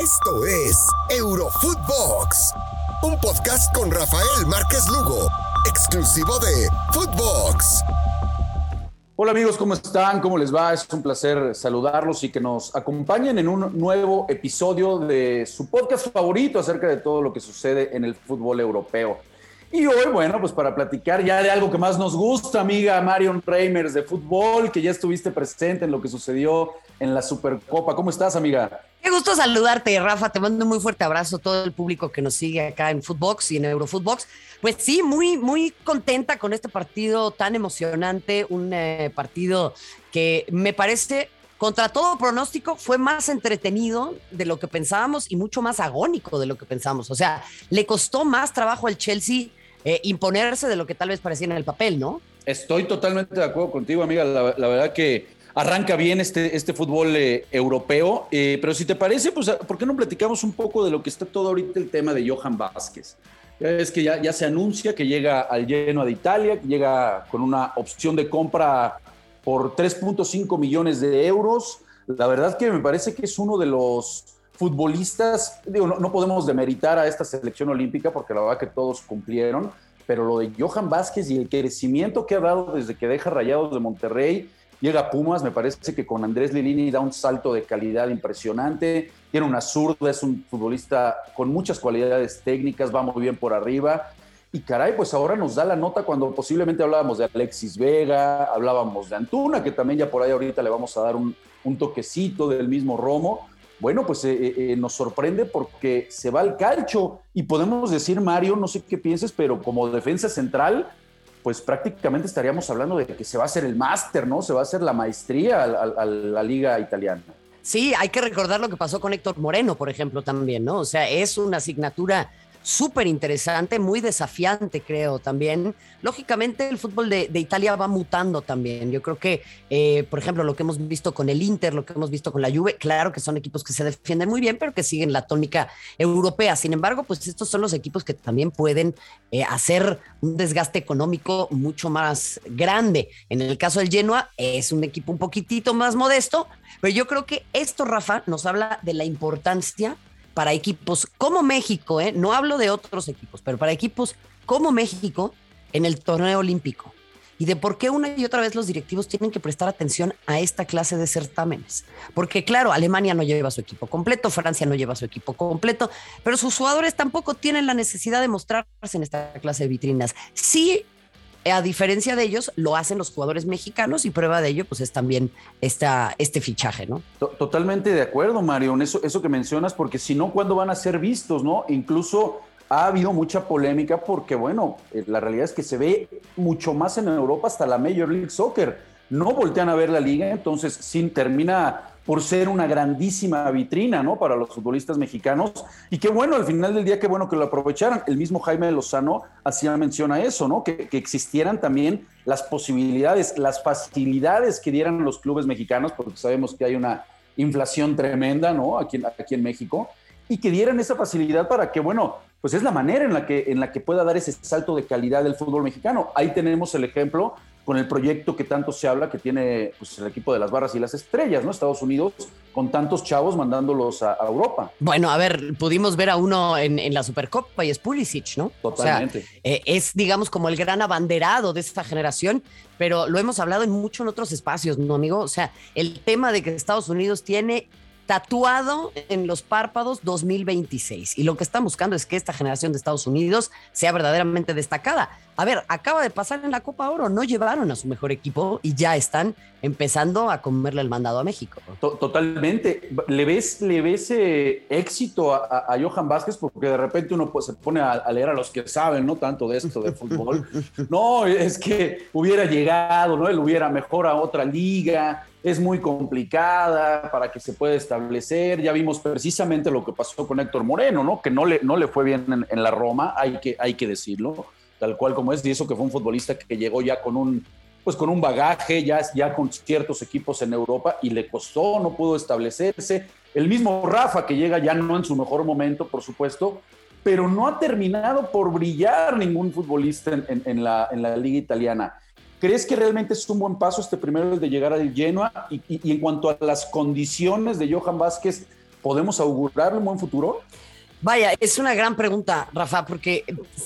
Esto es Eurofootbox, un podcast con Rafael Márquez Lugo, exclusivo de Footbox. Hola amigos, ¿cómo están? ¿Cómo les va? Es un placer saludarlos y que nos acompañen en un nuevo episodio de su podcast favorito acerca de todo lo que sucede en el fútbol europeo. Y hoy, bueno, pues para platicar ya de algo que más nos gusta, amiga Marion Reimers de fútbol, que ya estuviste presente en lo que sucedió en la Supercopa. ¿Cómo estás, amiga? Gusto saludarte, Rafa. Te mando un muy fuerte abrazo a todo el público que nos sigue acá en Footbox y en Eurofootbox. Pues sí, muy, muy contenta con este partido tan emocionante, un eh, partido que me parece contra todo pronóstico, fue más entretenido de lo que pensábamos y mucho más agónico de lo que pensábamos. O sea, le costó más trabajo al Chelsea eh, imponerse de lo que tal vez parecía en el papel, ¿no? Estoy totalmente de acuerdo contigo, amiga. La, verdad que arranca bien este, este fútbol eh, europeo, eh, pero si te parece, pues, ¿por qué no platicamos un poco de lo que está todo ahorita el tema de Johan Vázquez? Es que ya, ya se anuncia que llega al Genoa de Italia, que llega con una opción de compra por 3.5 millones de euros. La verdad que me parece que es uno de los futbolistas, digo, no, podemos demeritar a esta selección olímpica porque la verdad que todos cumplieron, pero lo de Johan Vázquez y el crecimiento que ha dado desde que deja Rayados de Monterrey, llega Pumas, me parece que con Andrés Lilini da un salto de calidad impresionante, tiene una zurda, es un futbolista con muchas cualidades técnicas, va muy bien por arriba. Y caray, pues ahora nos da la nota cuando posiblemente hablábamos de Alexis Vega, hablábamos de Antuna, que también ya por ahí ahorita le vamos a dar un, un toquecito del mismo Romo. Bueno, pues eh, eh, eh, nos sorprende porque se va al calcho. Y podemos decir, Mario, no sé qué pienses, pero como defensa central, pues prácticamente estaríamos hablando de que se va a hacer el máster, ¿no? Se va a hacer la maestría a la liga italiana. Sí, hay que recordar lo que pasó con Héctor Moreno, por ejemplo, también, ¿no? O sea, es una asignatura súper interesante, muy desafiante, creo también. Lógicamente, el fútbol de, Italia va mutando también. Yo creo que, eh, por ejemplo, lo que hemos visto con el Inter, lo que hemos visto con la Juve, claro que son equipos que se defienden muy bien, pero que siguen la tónica europea. Sin embargo, pues estos son los equipos que también pueden eh, hacer un desgaste económico mucho más grande. En el caso del Genoa, es un equipo un poquitito más modesto, pero yo creo que esto, Rafa, nos habla de la importancia para equipos como México, ¿eh? no hablo de otros equipos, pero para equipos como México en el torneo olímpico. Y de por qué una y otra vez los directivos tienen que prestar atención a esta clase de certámenes. Porque claro, Alemania no lleva su equipo completo, Francia no lleva su equipo completo, pero sus jugadores tampoco tienen la necesidad de mostrarse en esta clase de vitrinas. Sí a diferencia de ellos, lo hacen los jugadores mexicanos y prueba de ello, pues es también esta, este fichaje, ¿no? Totalmente de acuerdo, Mario, eso, eso que mencionas, porque si no, ¿cuándo van a ser vistos, no? Incluso ha habido mucha polémica porque, bueno, eh, la realidad es que se ve mucho más en Europa hasta la Major League Soccer. No voltean a ver la liga, entonces sin termina por ser una grandísima vitrina, ¿no? Para los futbolistas mexicanos. Y qué bueno, al final del día, qué bueno que lo aprovecharan. El mismo Jaime Lozano hacía mención a eso, ¿no? Que, existieran también las posibilidades, las facilidades que dieran los clubes mexicanos, porque sabemos que hay una inflación tremenda, ¿no? Aquí, aquí en México. Y que dieran esa facilidad para que, bueno, pues es la manera en la que, en la que pueda dar ese salto de calidad del fútbol mexicano. Ahí tenemos el ejemplo con el proyecto que tanto se habla que tiene pues, el equipo de las barras y las estrellas, ¿no? Estados Unidos, con tantos chavos mandándolos a, Europa. Bueno, a ver, pudimos ver a uno en, la Supercopa y es Pulisic, ¿no? Totalmente. Eh, es, digamos, como el gran abanderado de esta generación, pero lo hemos hablado en mucho en otros espacios, ¿no, amigo? O sea, el tema de que Estados Unidos tiene tatuado en los párpados 2026. Y lo que están buscando es que esta generación de Estados Unidos sea verdaderamente destacada. A ver, acaba de pasar en la Copa Oro, no llevaron a su mejor equipo y ya están empezando a comerle el mandado a México. Totalmente. ¿Le ves, le ves eh, éxito a, Johan Vázquez? Porque de repente uno pues, se pone a, leer a los que saben, ¿no? Tanto de esto de fútbol. no, es que hubiera llegado, ¿no? Él hubiera mejor a otra liga, es muy complicada para que se pueda establecer. Ya vimos precisamente lo que pasó con Héctor Moreno, ¿no? Que no le, no le fue bien en, la Roma, hay que, hay que decirlo tal cual como es, y eso que fue un futbolista que llegó ya con un, pues con un bagaje, ya, ya con ciertos equipos en Europa y le costó, no pudo establecerse. El mismo Rafa que llega ya no en su mejor momento, por supuesto, pero no ha terminado por brillar ningún futbolista en, la, en la liga italiana. ¿Crees que realmente es un buen paso este primero de llegar al Genoa? Y, y, en cuanto a las condiciones de Johan Vázquez, ¿podemos augurarle un buen futuro? Vaya, es una gran pregunta, Rafa, porque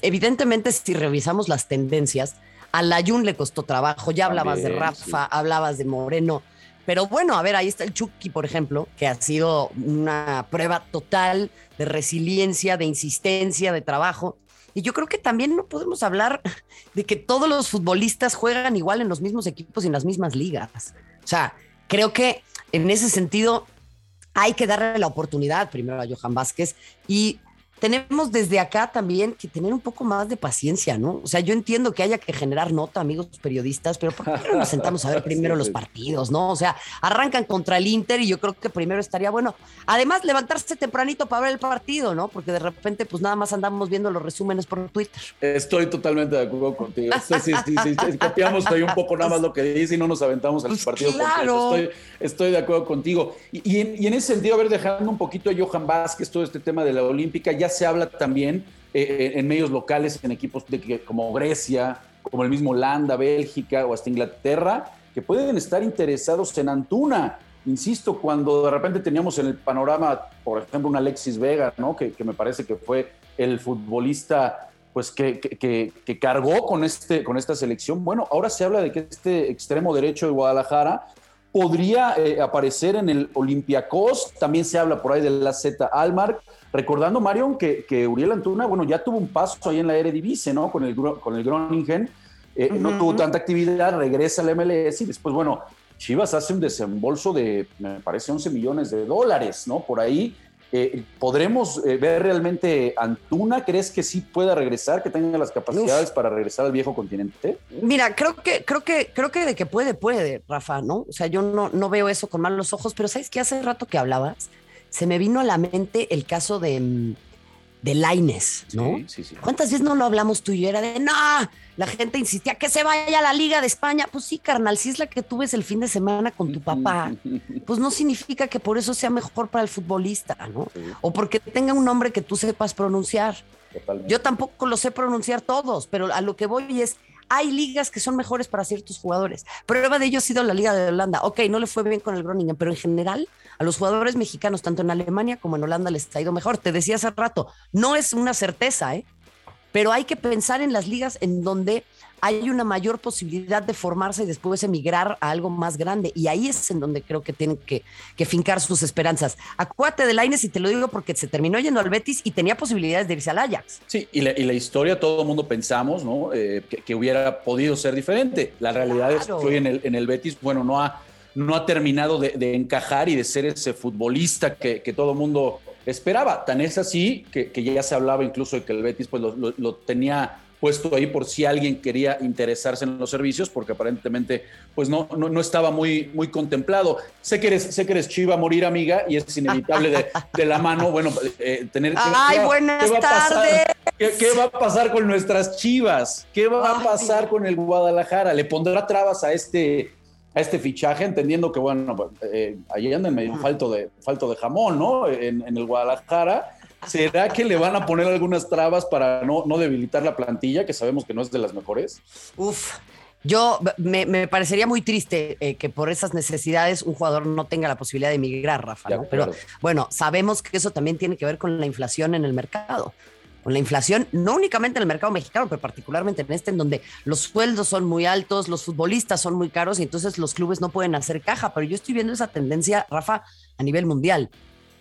evidentemente si revisamos las tendencias, a Layun le costó trabajo, ya hablabas de Rafa, hablabas de Moreno, pero bueno, a ver, ahí está el Chucky, por ejemplo, que ha sido una prueba total de resiliencia, de insistencia, de trabajo. Y yo creo que también no podemos hablar de que todos los futbolistas juegan igual en los mismos equipos y en las mismas ligas. O sea, creo que en ese sentido hay que darle la oportunidad primero a Johan Vázquez y tenemos desde acá también que tener un poco más de paciencia, ¿no? O sea, yo entiendo que haya que generar nota, amigos periodistas, pero ¿por qué no nos sentamos a ver primero los partidos, no? O sea, arrancan contra el Inter y yo creo que primero estaría bueno. Además, levantarse tempranito para ver el partido, ¿no? Porque de repente, pues nada más andamos viendo los resúmenes por Twitter. Estoy totalmente de acuerdo contigo. Sí, sí, sí, sí, copiamos ahí un poco nada más lo que dice y no nos aventamos al pues partido claro. Estoy, estoy, de acuerdo contigo. Y, en, y en ese sentido, a ver, dejando un poquito a Johan Vázquez todo este tema de la Olímpica, ya se habla también eh, en medios locales, en equipos de, como Grecia, como el mismo Holanda, Bélgica o hasta Inglaterra, que pueden estar interesados en Antuna. Insisto, cuando de repente teníamos en el panorama, por ejemplo, un Alexis Vega, ¿no? que, me parece que fue el futbolista pues que, que, cargó con, este, con esta selección. Bueno, ahora se habla de que este extremo derecho de Guadalajara podría eh, aparecer en el Olympiacos, también se habla por ahí de la Z Almar, Recordando, Marion, que, que, Uriel Antuna, bueno, ya tuvo un paso ahí en la Eredivisie, ¿no? Con el, con el Groningen. Eh, no tuvo tanta actividad, regresa al MLS y después, bueno, Chivas hace un desembolso de, me parece, 11 millones de dólares, ¿no? Por ahí. Eh, ¿Podremos eh, ver realmente Antuna? ¿Crees que sí pueda regresar, que tenga las capacidades para regresar al viejo continente? Mira, creo que, creo que, creo que de que puede, puede, Rafa, ¿no? O sea, yo no, no veo eso con malos ojos, pero ¿sabes qué? Hace rato que hablabas, se me vino a la mente el caso de, mm, de Laines, ¿no? Sí, sí, ¿Cuántas veces no lo hablamos tú y yo? Era de, no, la gente insistía que se vaya a la Liga de España. Pues sí, carnal, si es la que tú ves el fin de semana con tu papá, pues no significa que por eso sea mejor para el futbolista, ¿no? O porque tenga un nombre que tú sepas pronunciar. Yo tampoco lo sé pronunciar todos, pero a lo que voy es, hay ligas que son mejores para ciertos jugadores. Prueba de ello ha sido la Liga de Holanda. Ok, no le fue bien con el Groningen, pero en general a los jugadores mexicanos, tanto en Alemania como en Holanda, les ha ido mejor. Te decía hace rato, no es una certeza, ¿eh? pero hay que pensar en las ligas en donde hay una mayor posibilidad de formarse y después emigrar a algo más grande. Y ahí es en donde creo que tienen que, fincar sus esperanzas. Acuérdate de Laines y te lo digo porque se terminó yendo al Betis y tenía posibilidades de irse al Ajax. Sí, y la, historia todo el mundo pensamos ¿no? Eh, que, hubiera podido ser diferente. La realidad es que hoy en el, en el Betis, bueno, no ha, no ha terminado de, encajar y de ser ese futbolista que, todo el mundo esperaba. Tan es así que, ya se hablaba incluso de que el Betis pues, lo tenía puesto ahí por si alguien quería interesarse en los servicios, porque aparentemente pues no, no, estaba muy, muy contemplado. Sé que, eres, sé que eres chiva morir, amiga, y es inevitable de, la mano, bueno, eh, tener... ¡Ay, buenas tardes! ¿qué, va a pasar con nuestras chivas? ¿Qué va a pasar con el Guadalajara? ¿Le pondrá trabas a este, a este fichaje, entendiendo que, bueno, eh, ahí andan medio falto de, falto de jamón, ¿no? En, en el Guadalajara ¿Será que le van a poner algunas trabas para no, no debilitar la plantilla, que sabemos que no es de las mejores? Uf, yo me, parecería muy triste eh, que por esas necesidades un jugador no tenga la posibilidad de emigrar, Rafa. Pero bueno, sabemos que eso también tiene que ver con la inflación en el mercado. Con la inflación, no únicamente en el mercado mexicano, pero particularmente en este, en donde los sueldos son muy altos, los futbolistas son muy caros y entonces los clubes no pueden hacer caja. Pero yo estoy viendo esa tendencia, Rafa, a nivel mundial.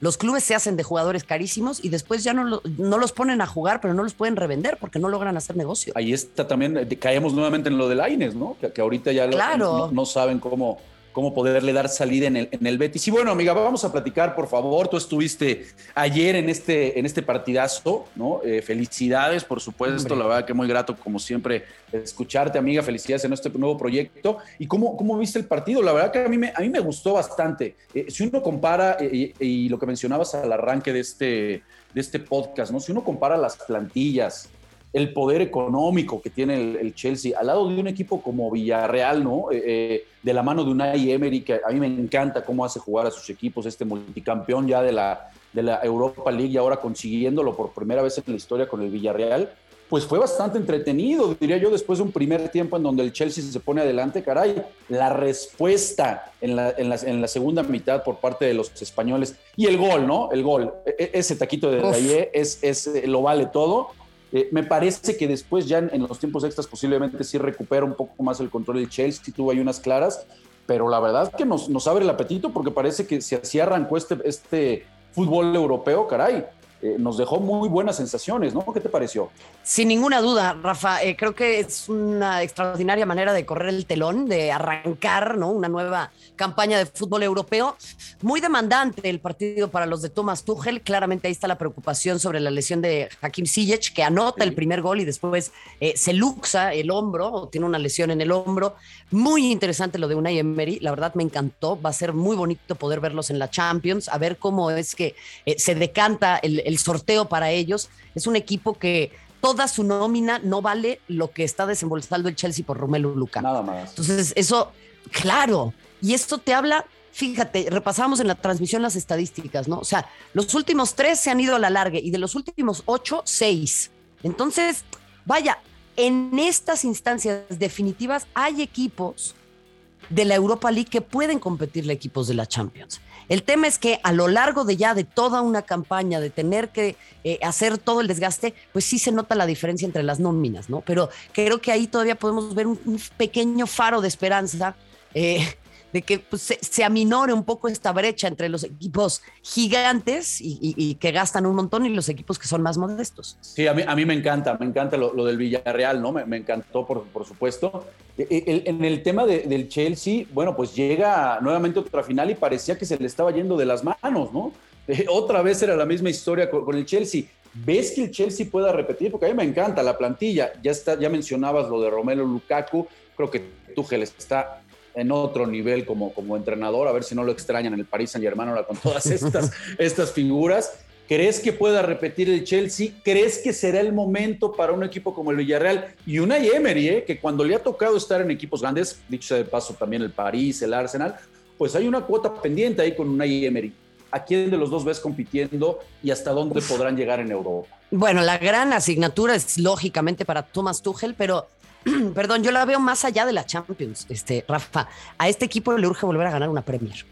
Los clubes se hacen de jugadores carísimos y después ya no, no los ponen a jugar, pero no los pueden revender porque no logran hacer negocio. Ahí está también, caemos nuevamente en lo del Aines, ¿no? Que, ahorita ya no, saben cómo, cómo poderle dar salida en el, en el Betis. Y bueno, amiga, vamos a platicar, por favor. Tú estuviste ayer en este, en este partidazo, ¿no? Eh, felicidades, por supuesto. La verdad que muy grato, como siempre, escucharte, amiga. Felicidades en este nuevo proyecto. ¿Y cómo, cómo viste el partido? La verdad que a mí me, a mí me gustó bastante. Eh, si uno compara, eh, y lo que mencionabas al arranque de este, de este podcast, ¿no? Si uno compara las plantillas, el poder económico que tiene el, Chelsea, al lado de un equipo como Villarreal, ¿no? Eh, eh, de la mano de Unai Emery, que a mí me encanta cómo hace jugar a sus equipos, este multicampeón ya de la, de la Europa League y ahora consiguiéndolo por primera vez en la historia con el Villarreal. pues fue bastante entretenido, diría yo, después de un primer tiempo en donde el Chelsea se pone adelante, caray, la respuesta en la, en la, segunda mitad por parte de los españoles y el gol, ¿no? El gol, e, e, ese taquito de Rayé es, es, lo vale todo. Eh, me parece que después ya en, los tiempos extras posiblemente sí recupera un poco más el control del Chelsea, tuvo ahí unas claras, pero la verdad que nos, nos abre el apetito porque parece que si así arrancó este, este fútbol europeo, caray, eh, nos dejó muy buenas sensaciones, ¿no? ¿Qué te pareció? Sin ninguna duda, Rafa, eh, creo que es una extraordinaria manera de correr el telón, de arrancar, ¿no? Una nueva campaña de fútbol europeo. Muy demandante el partido para los de Thomas Tuchel. Claramente ahí está la preocupación sobre la lesión de Hakim Ziyech, que anota el primer gol y después eh, se luxa el hombro, o tiene una lesión en el hombro. Muy interesante lo de Unai Emery, la verdad me encantó. Va a ser muy bonito poder verlos en la Champions, a ver cómo es que se decanta el el sorteo para ellos. Es un equipo que toda su nómina no vale lo que está desembolsando el Chelsea por Romelu Lukaku. Nada más. Entonces, eso, claro. Y esto te habla, fíjate, repasamos en la transmisión las estadísticas, ¿no? O sea, los últimos tres se han ido a la larga y de los últimos ocho, seis. Entonces, vaya, en estas instancias definitivas hay equipos de la Europa League que pueden competirle equipos de la Champions. El tema es que a lo largo de ya de toda una campaña, de tener que eh, hacer todo el desgaste, pues sí se nota la diferencia entre las nóminas, ¿no? Pero creo que ahí todavía podemos ver un, pequeño faro de esperanza. Eh, de que pues, se, aminore un poco esta brecha entre los equipos gigantes y, que gastan un montón y los equipos que son más modestos. Sí, a mí, a mí me encanta, me encanta lo, del Villarreal, ¿no? Me, encantó, por, por, supuesto. E, e, en el tema del Chelsea, bueno, pues llega nuevamente otra final y parecía que se le estaba yendo de las manos, ¿no? Eh, otra vez era la misma historia con, el Chelsea. ¿Ves que el Chelsea pueda repetir? Porque a mí me encanta la plantilla. Ya, está, ya mencionabas lo de Romelo Lukaku. Creo que Tuchel está en otro nivel como, como entrenador, a ver si no lo extrañan en el Paris Saint Germain ahora con todas estas, estas figuras. ¿Crees que pueda repetir el Chelsea? ¿Crees que será el momento para un equipo como el Villarreal y una Emery, eh, que cuando le ha tocado estar en equipos grandes, dicho sea de paso también el París, el Arsenal, pues hay una cuota pendiente ahí con una Emery. ¿A quién de los dos ves compitiendo y hasta dónde podrán llegar en Europa? Bueno, la gran asignatura es lógicamente para Thomas Tuchel, pero perdón, yo la veo más allá de la Champions, este, Rafa. A este equipo le urge volver a ganar una Premier.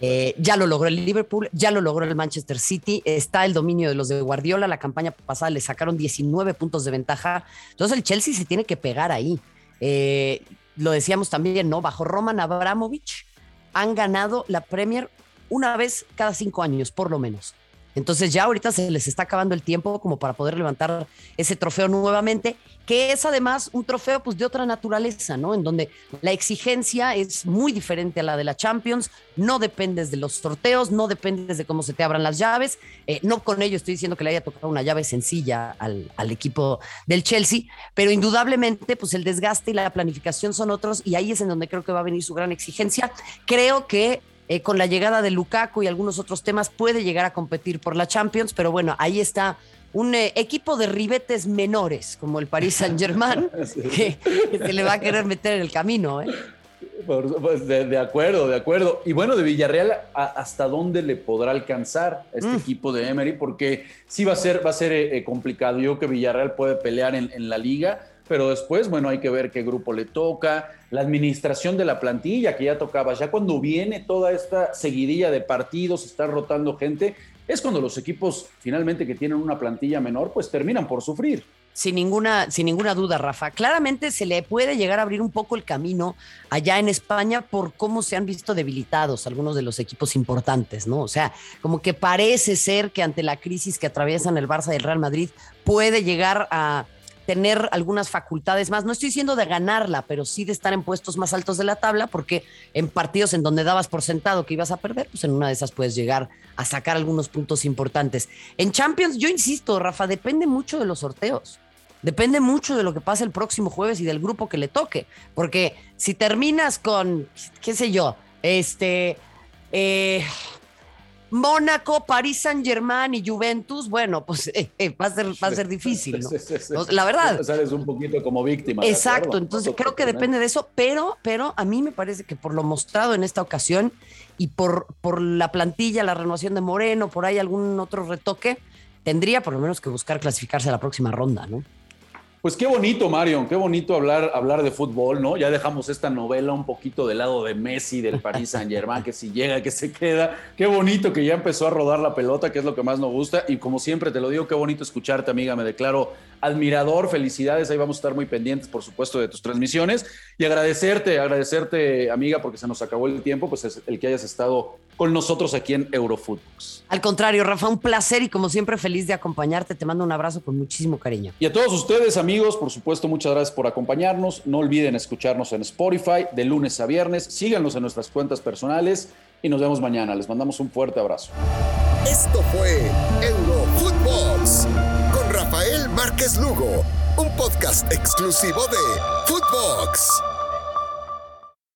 Eh, ya lo logró el Liverpool, ya lo logró el Manchester City, está el dominio de los de Guardiola, la campaña pasada le sacaron 19 puntos de ventaja, entonces el Chelsea se tiene que pegar ahí. Eh, lo decíamos también, ¿no? Bajo Roman Abramovich han ganado la Premier una vez cada cinco años, por lo menos. Entonces ya ahorita se les está acabando el tiempo como para poder levantar ese trofeo nuevamente, que es además un trofeo pues de otra naturaleza, ¿no? En donde la exigencia es muy diferente a la de la Champions, no dependes de los sorteos, no dependes de cómo se te abran las llaves, eh, no con ello estoy diciendo que le haya tocado una llave sencilla al, al equipo del Chelsea, pero indudablemente pues el desgaste y la planificación son otros y ahí es en donde creo que va a venir su gran exigencia. Creo que eh, con la llegada de Lukaku y algunos otros temas puede llegar a competir por la Champions, pero bueno, ahí está un eh, equipo de ribetes menores como el Paris Saint Germain que, se le va a querer meter en el camino. ¿eh? Pues de, acuerdo, de acuerdo. Y bueno, de Villarreal, ¿hasta dónde le podrá alcanzar este mm. equipo de Emery? Porque sí va a ser, va a ser complicado. Yo que Villarreal puede pelear en, en la liga, pero después, bueno, hay que ver qué grupo le toca, la administración de la plantilla que ya tocaba, ya cuando viene toda esta seguidilla de partidos, está rotando gente, es cuando los equipos finalmente que tienen una plantilla menor, pues terminan por sufrir. Sin ninguna, sin ninguna duda, Rafa. Claramente se le puede llegar a abrir un poco el camino allá en España por cómo se han visto debilitados algunos de los equipos importantes, ¿no? O sea, como que parece ser que ante la crisis que atraviesan el Barça y el Real Madrid puede llegar a, tener algunas facultades más. No estoy diciendo de ganarla, pero sí de estar en puestos más altos de la tabla, porque en partidos en donde dabas por sentado que ibas a perder, pues en una de esas puedes llegar a sacar algunos puntos importantes. En Champions, yo insisto, Rafa, depende mucho de los sorteos. Depende mucho de lo que pase el próximo jueves y del grupo que le toque. Porque si terminas con, qué sé yo, este, eh, Mónaco, París Saint Germain y Juventus, bueno, pues eh, eh, va, a ser, va a ser difícil, ¿no? La verdad. Sales un poquito como víctima. Exacto, entonces creo que depende de eso, pero, pero a mí me parece que por lo mostrado en esta ocasión y por, por la plantilla, la renovación de Moreno, por ahí algún otro retoque, tendría por lo menos que buscar clasificarse a la próxima ronda, ¿no? Pues qué bonito, Mario, qué bonito hablar, hablar de fútbol, ¿no? Ya dejamos esta novela un poquito del lado de Messi, del Paris Saint Germain, que si llega, que se queda. Qué bonito que ya empezó a rodar la pelota, que es lo que más nos gusta. Y como siempre te lo digo, qué bonito escucharte, amiga. Me declaro admirador, felicidades. Ahí vamos a estar muy pendientes, por supuesto, de tus transmisiones. Y agradecerte, agradecerte, amiga, porque se nos acabó el tiempo, pues es el que hayas estado con nosotros aquí en Eurofootbox. Al contrario, Rafa, un placer y como siempre feliz de acompañarte. Te mando un abrazo con muchísimo cariño. Y a todos ustedes, amigos, por supuesto, muchas gracias por acompañarnos. No olviden escucharnos en Spotify de lunes a viernes. Síganos en nuestras cuentas personales y nos vemos mañana. Les mandamos un fuerte abrazo. Esto fue Eurofootbox Rafael Márquez Lugo, un podcast exclusivo de Footbox.